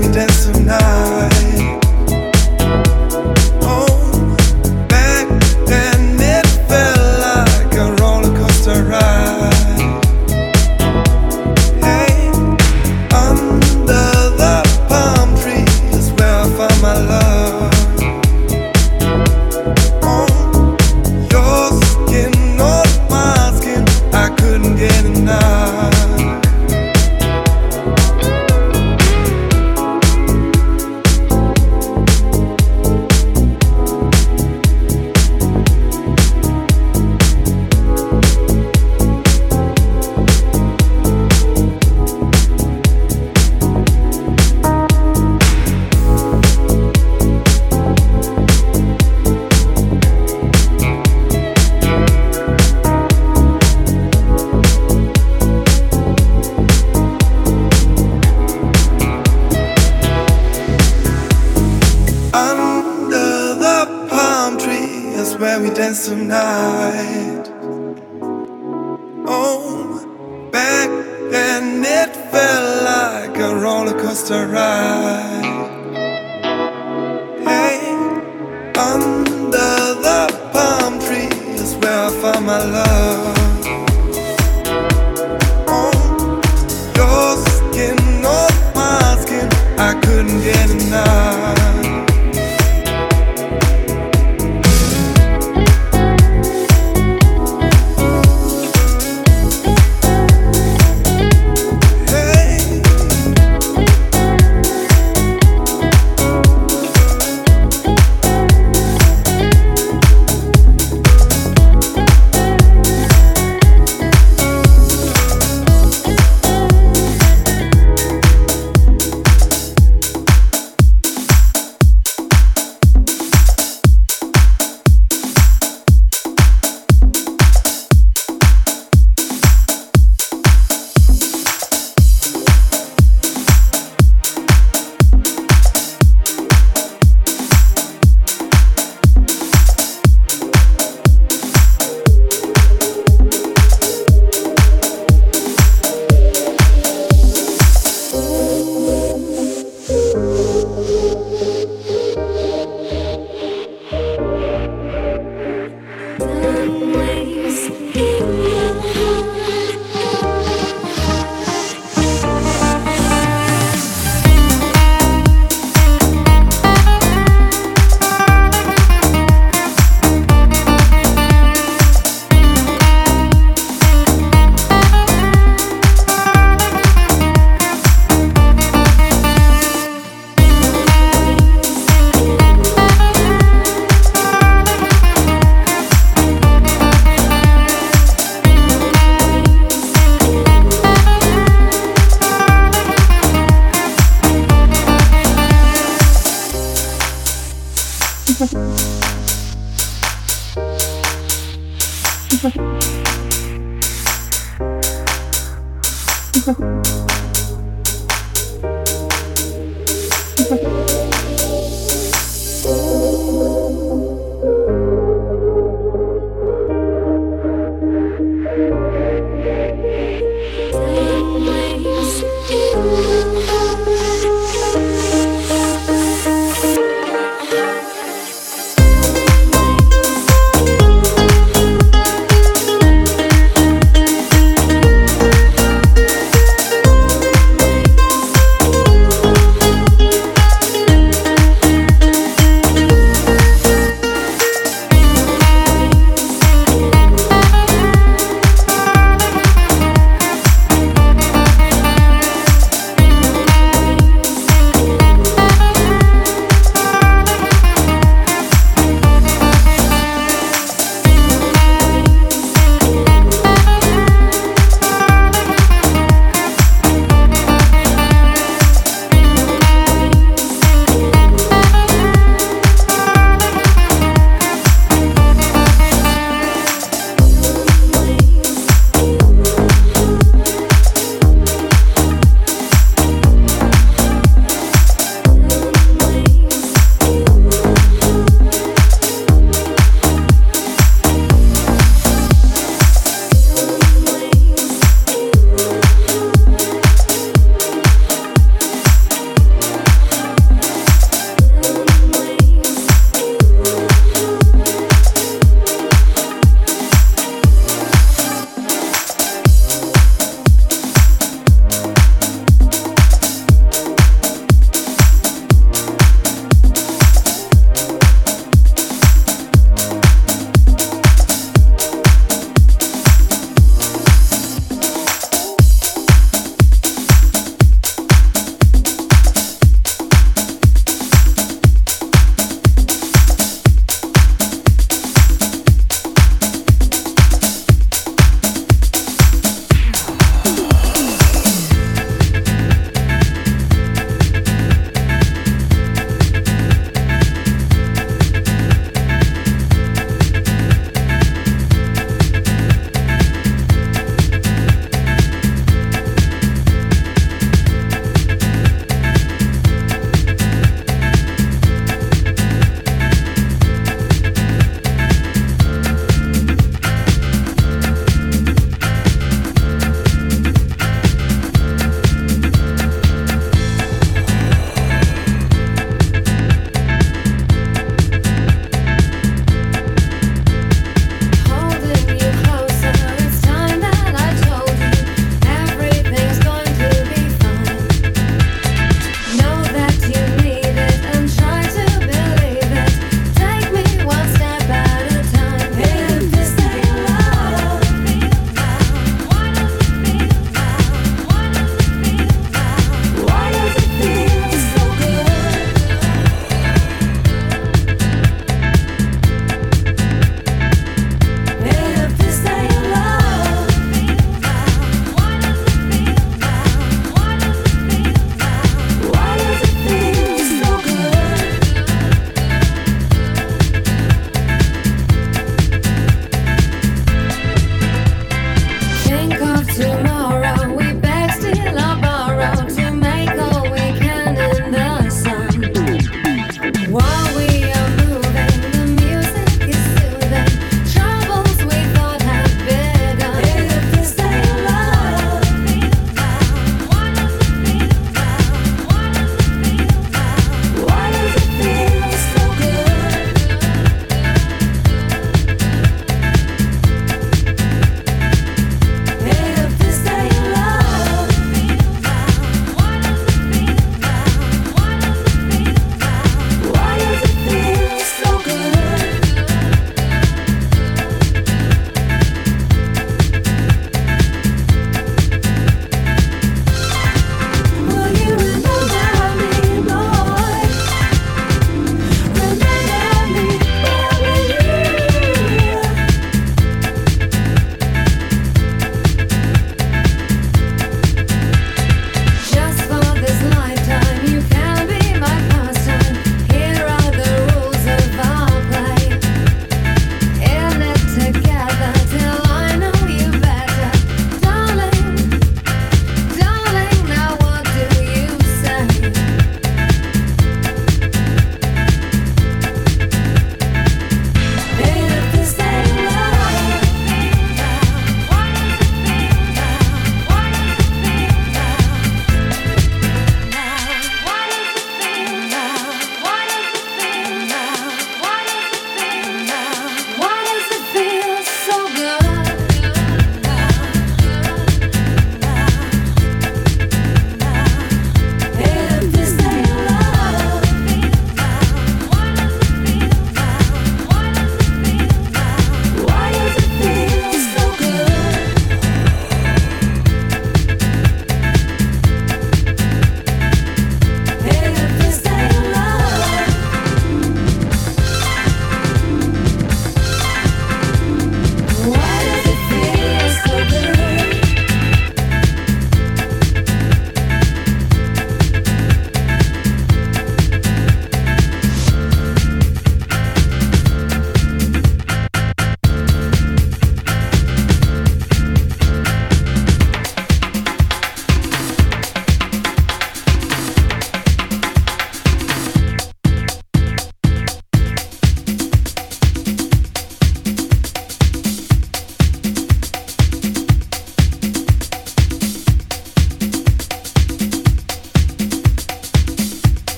Dance depths of night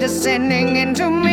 descending into me.